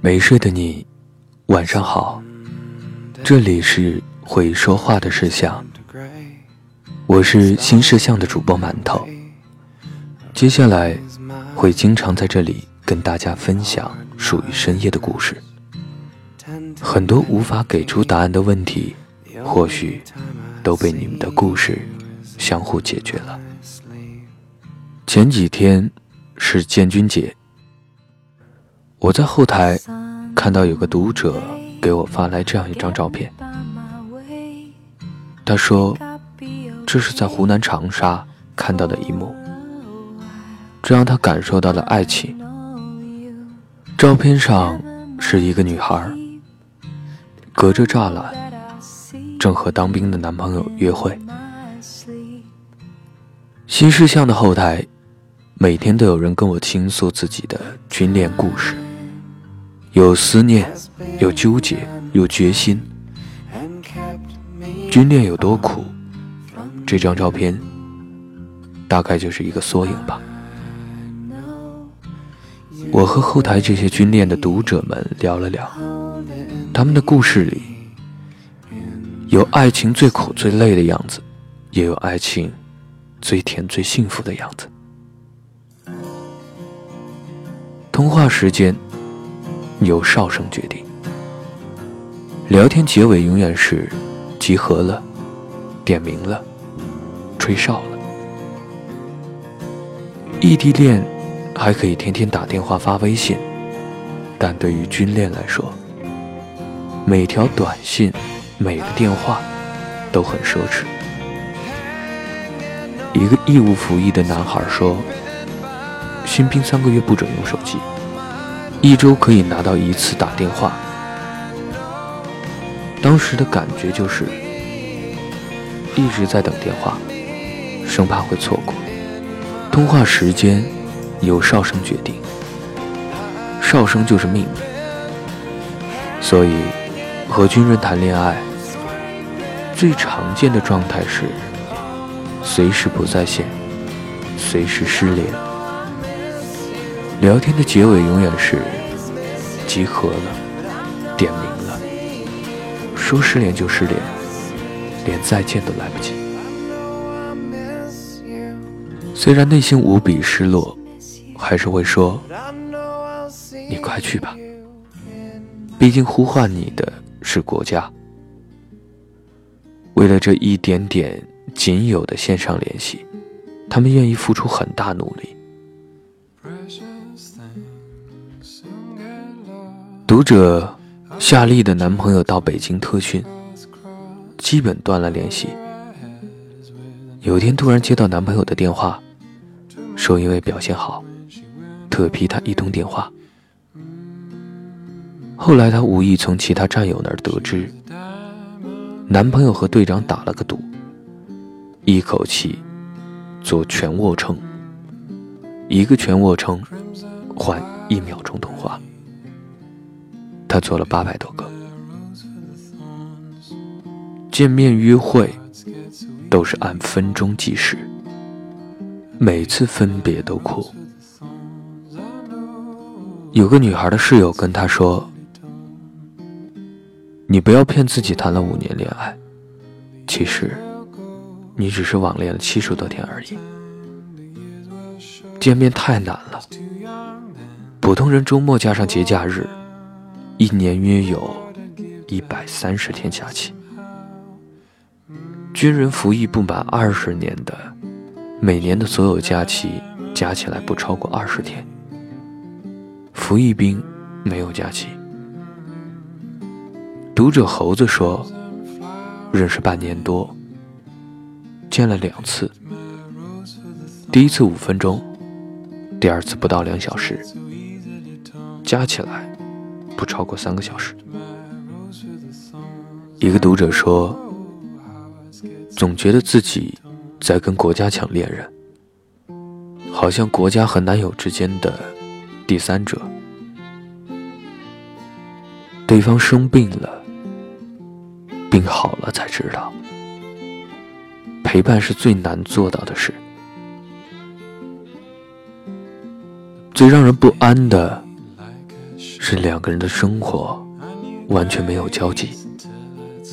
没睡的你，晚上好。这里是会说话的事项，我是新事项的主播馒头。接下来会经常在这里跟大家分享属于深夜的故事。很多无法给出答案的问题，或许都被你们的故事相互解决了。前几天是建军节。我在后台看到有个读者给我发来这样一张照片，他说这是在湖南长沙看到的一幕，这让他感受到了爱情。照片上是一个女孩，隔着栅栏，正和当兵的男朋友约会。新事项的后台，每天都有人跟我倾诉自己的军恋故事。有思念，有纠结，有决心。军恋有多苦？这张照片大概就是一个缩影吧。我和后台这些军恋的读者们聊了聊，他们的故事里有爱情最苦最累的样子，也有爱情最甜最幸福的样子。通话时间。由哨声决定。聊天结尾永远是集合了、点名了、吹哨了。异地恋还可以天天打电话发微信，但对于军恋来说，每条短信、每个电话都很奢侈。一个义务服役的男孩说：“新兵三个月不准用手机。”一周可以拿到一次打电话，当时的感觉就是一直在等电话，生怕会错过。通话时间由哨声决定，哨声就是命令。所以和军人谈恋爱，最常见的状态是随时不在线，随时失联。聊天的结尾永远是集合了，点名了，说失联就失联，连再见都来不及。虽然内心无比失落，还是会说：“你快去吧。”毕竟呼唤你的是国家。为了这一点点仅有的线上联系，他们愿意付出很大努力。读者夏丽的男朋友到北京特训，基本断了联系。有天突然接到男朋友的电话，说因为表现好，特批他一通电话。后来他无意从其他战友那儿得知，男朋友和队长打了个赌，一口气做全卧撑，一个全卧撑换一秒钟通话。他做了八百多个见面约会，都是按分钟计时，每次分别都哭。有个女孩的室友跟他说：“你不要骗自己谈了五年恋爱，其实你只是网恋了七十多天而已。见面太难了，普通人周末加上节假日。”一年约有一百三十天假期，军人服役不满二十年的，每年的所有假期加起来不超过二十天。服役兵没有假期。读者猴子说，认识半年多，见了两次，第一次五分钟，第二次不到两小时，加起来。不超过三个小时。一个读者说：“总觉得自己在跟国家抢恋人，好像国家和男友之间的第三者。对方生病了，病好了才知道，陪伴是最难做到的事，最让人不安的。”是两个人的生活完全没有交集，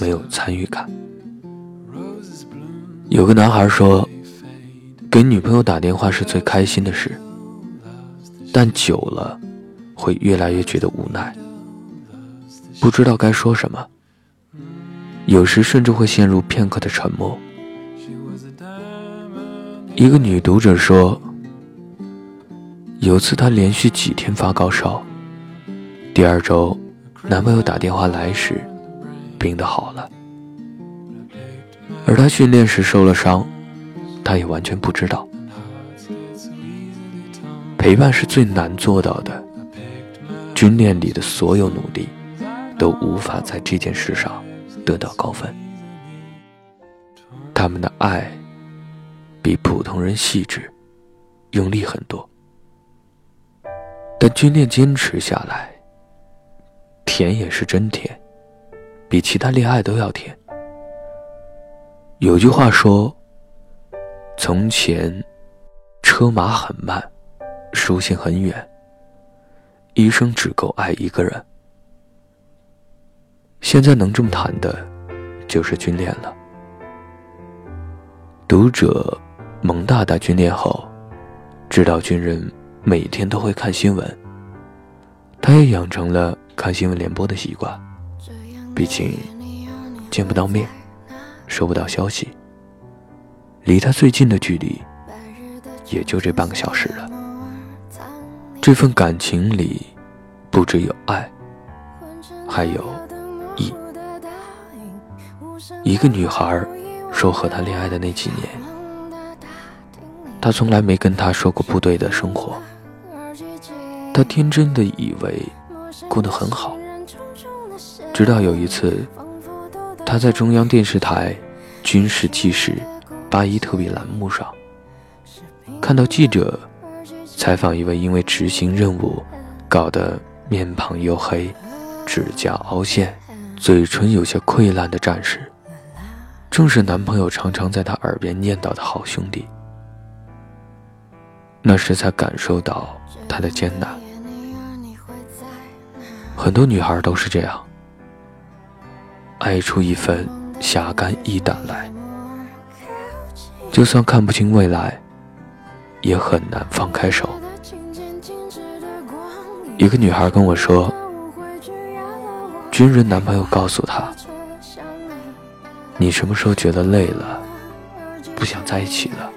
没有参与感。有个男孩说，给女朋友打电话是最开心的事，但久了会越来越觉得无奈，不知道该说什么，有时甚至会陷入片刻的沉默。一个女读者说，有次她连续几天发高烧，第二周男朋友打电话来时，病得好了，而她训练时受了伤，他也完全不知道。陪伴是最难做到的，军练里的所有努力，都无法在这件事上得到高分。他们的爱。比普通人细致，用力很多，但军恋坚持下来，甜也是真甜，比其他恋爱都要甜。有句话说：“从前，车马很慢，书信很远，一生只够爱一个人。”现在能这么谈的，就是军恋了。读者。蒙大大军恋后，知道军人每天都会看新闻，他也养成了看新闻联播的习惯。毕竟见不到面，收不到消息，离他最近的距离也就这半个小时了。这份感情里，不只有爱，还有义。一个女孩说，和他恋爱的那几年。他从来没跟他说过部队的生活，他天真的以为过得很好。直到有一次，他在中央电视台军事纪实八一特别栏目上，看到记者采访一位因为执行任务搞得面庞黝黑、指甲凹陷、嘴唇有些溃烂的战士，正是男朋友常常在他耳边念叨的好兄弟。那时才感受到他的艰难。很多女孩都是这样，爱出一份侠肝义胆来，就算看不清未来，也很难放开手。一个女孩跟我说，军人男朋友告诉她：“你什么时候觉得累了，不想在一起了，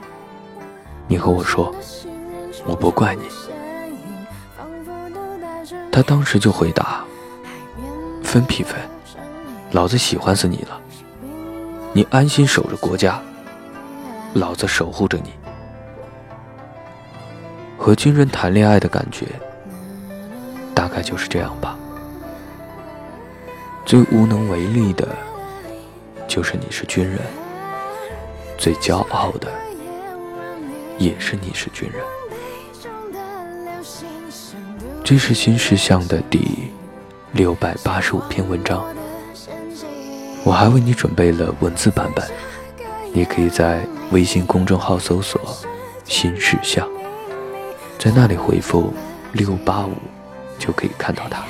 你和我说。”我不怪你，他当时就回答：“分批分，老子喜欢死你了。你安心守着国家，老子守护着你。”和军人谈恋爱的感觉，大概就是这样吧。最无能为力的，就是你是军人；最骄傲的，也是你是军人。这是新事项的第六百八十五篇文章，我还为你准备了文字版本，你可以在微信公众号搜索“新事项”，在那里回复“六八五”就可以看到它。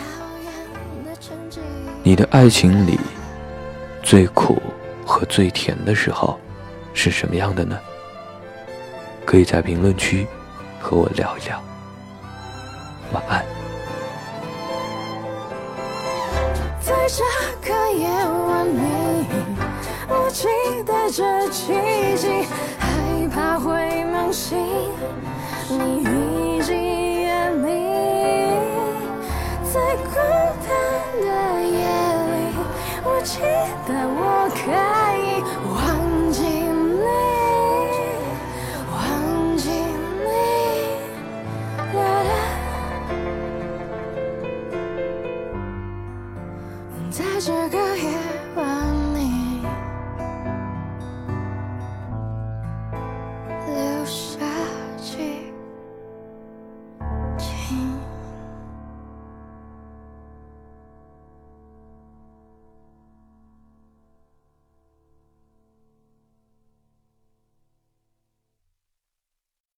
你的爱情里最苦和最甜的时候是什么样的呢？可以在评论区和我聊一聊。晚安，在这个夜晚里，我期待着奇迹，害怕会梦醒。你已经远离，在孤单的夜里，我期待我。